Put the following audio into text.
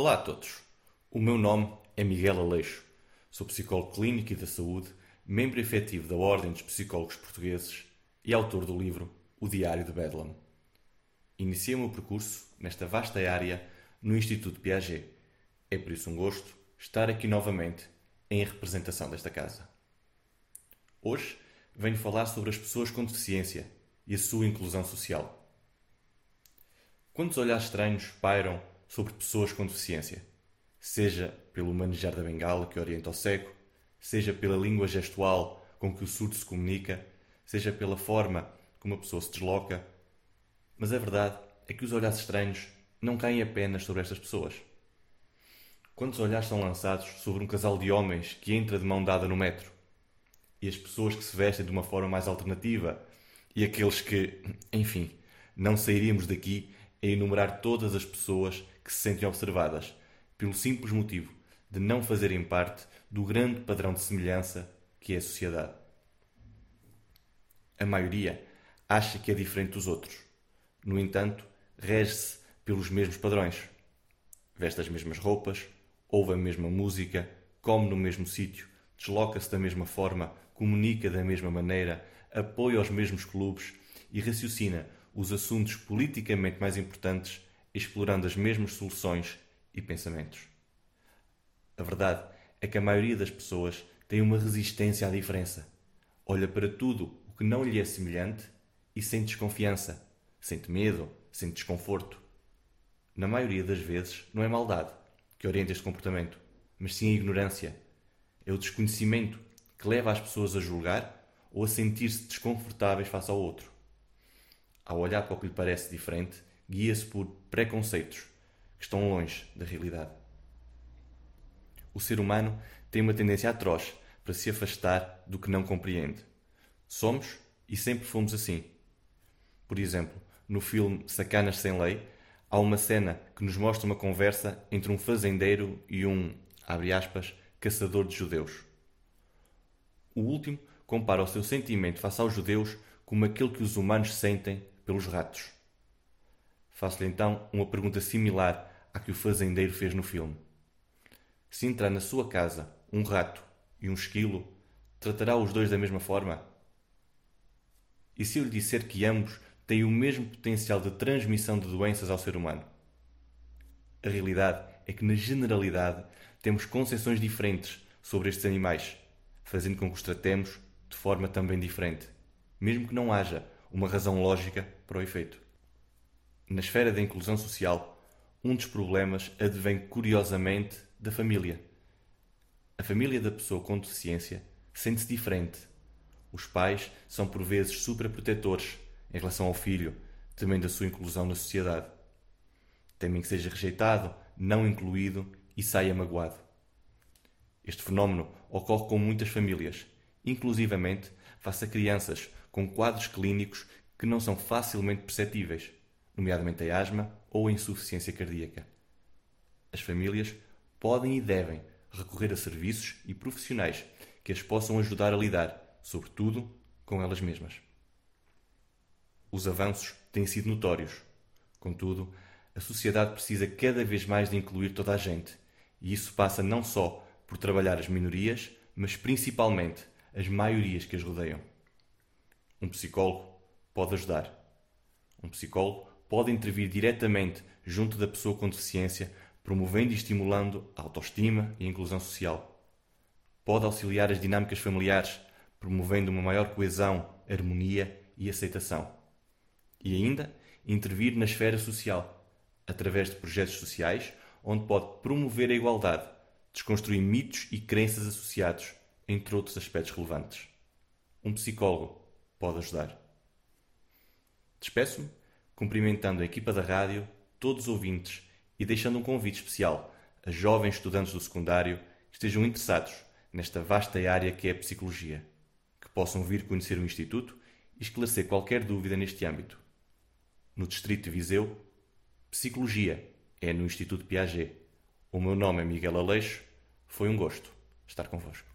Olá a todos. O meu nome é Miguel Aleixo. Sou psicólogo clínico e da saúde, membro efetivo da Ordem dos Psicólogos Portugueses e autor do livro O Diário de Bedlam. Iniciei o meu percurso nesta vasta área no Instituto Piaget. É por isso um gosto estar aqui novamente em representação desta casa. Hoje venho falar sobre as pessoas com deficiência e a sua inclusão social. Quantos olhares estranhos pairam sobre pessoas com deficiência, seja pelo manejar da bengala que orienta o cego, seja pela língua gestual com que o surdo se comunica, seja pela forma como a pessoa se desloca. Mas a verdade é que os olhares estranhos não caem apenas sobre estas pessoas. Quantos olhares são lançados sobre um casal de homens que entra de mão dada no metro? E as pessoas que se vestem de uma forma mais alternativa? E aqueles que, enfim, não sairíamos daqui a enumerar todas as pessoas que se sentem observadas, pelo simples motivo de não fazerem parte do grande padrão de semelhança que é a sociedade. A maioria acha que é diferente dos outros. No entanto, rege-se pelos mesmos padrões. Veste as mesmas roupas, ouve a mesma música, come no mesmo sítio, desloca-se da mesma forma, comunica da mesma maneira, apoia os mesmos clubes e raciocina os assuntos politicamente mais importantes explorando as mesmas soluções e pensamentos. A verdade é que a maioria das pessoas tem uma resistência à diferença. Olha para tudo o que não lhe é semelhante e sente desconfiança, sente medo, sente desconforto. Na maioria das vezes, não é maldade que orienta este comportamento, mas sim a ignorância. É o desconhecimento que leva as pessoas a julgar ou a sentir-se desconfortáveis face ao outro. Ao olhar para o que lhe parece diferente, guia-se por preconceitos que estão longe da realidade. O ser humano tem uma tendência atroz para se afastar do que não compreende. Somos e sempre fomos assim. Por exemplo, no filme Sacanas Sem Lei, há uma cena que nos mostra uma conversa entre um fazendeiro e um, abre aspas, caçador de judeus. O último compara o seu sentimento face aos judeus como aquele que os humanos sentem pelos ratos. Faço-lhe então uma pergunta similar à que o fazendeiro fez no filme. Se entrar na sua casa um rato e um esquilo, tratará os dois da mesma forma? E se eu lhe disser que ambos têm o mesmo potencial de transmissão de doenças ao ser humano? A realidade é que, na generalidade, temos concepções diferentes sobre estes animais, fazendo com que os tratemos de forma também diferente, mesmo que não haja uma razão lógica para o efeito. Na esfera da inclusão social, um dos problemas advém curiosamente da família. A família da pessoa com deficiência sente-se diferente. Os pais são por vezes superprotetores em relação ao filho, temendo a sua inclusão na sociedade. Temem que seja rejeitado, não incluído e saia magoado. Este fenómeno ocorre com muitas famílias, inclusivamente face a crianças com quadros clínicos que não são facilmente perceptíveis nomeadamente a asma ou a insuficiência cardíaca. As famílias podem e devem recorrer a serviços e profissionais que as possam ajudar a lidar, sobretudo, com elas mesmas. Os avanços têm sido notórios. Contudo, a sociedade precisa cada vez mais de incluir toda a gente, e isso passa não só por trabalhar as minorias, mas principalmente as maiorias que as rodeiam. Um psicólogo pode ajudar. Um psicólogo pode intervir diretamente junto da pessoa com deficiência, promovendo e estimulando a autoestima e a inclusão social. Pode auxiliar as dinâmicas familiares, promovendo uma maior coesão, harmonia e aceitação. E ainda intervir na esfera social, através de projetos sociais, onde pode promover a igualdade, desconstruir mitos e crenças associados, entre outros aspectos relevantes. Um psicólogo pode ajudar. Despeço-me cumprimentando a equipa da rádio, todos os ouvintes e deixando um convite especial a jovens estudantes do secundário que estejam interessados nesta vasta área que é a psicologia, que possam vir conhecer o Instituto e esclarecer qualquer dúvida neste âmbito. No Distrito de Viseu, Psicologia é no Instituto Piaget. O meu nome é Miguel Aleixo. Foi um gosto estar convosco.